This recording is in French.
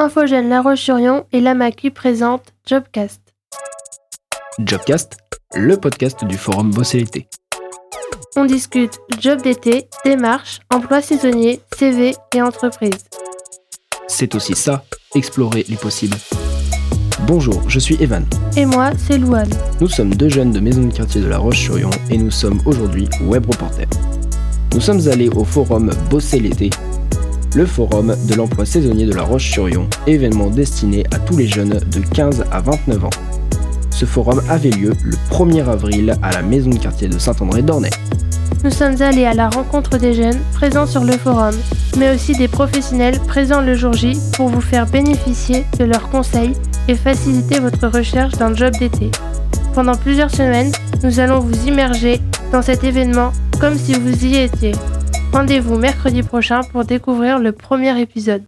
Infogène La Roche-sur-Yon et l'AMACU présente Jobcast. Jobcast, le podcast du forum Bosser l'été. On discute job d'été, démarches, emploi saisonnier, CV et entreprise. C'est aussi ça, explorer les possibles. Bonjour, je suis Evan. Et moi, c'est Louane. Nous sommes deux jeunes de maison de quartier de La Roche-sur-Yon et nous sommes aujourd'hui web reporters. Nous sommes allés au forum Bosser l'été le forum de l'emploi saisonnier de la Roche-sur-Yon, événement destiné à tous les jeunes de 15 à 29 ans. Ce forum avait lieu le 1er avril à la maison de quartier de Saint-André-d'Ornay. Nous sommes allés à la rencontre des jeunes présents sur le forum, mais aussi des professionnels présents le jour J pour vous faire bénéficier de leurs conseils et faciliter votre recherche d'un job d'été. Pendant plusieurs semaines, nous allons vous immerger dans cet événement comme si vous y étiez. Rendez-vous mercredi prochain pour découvrir le premier épisode.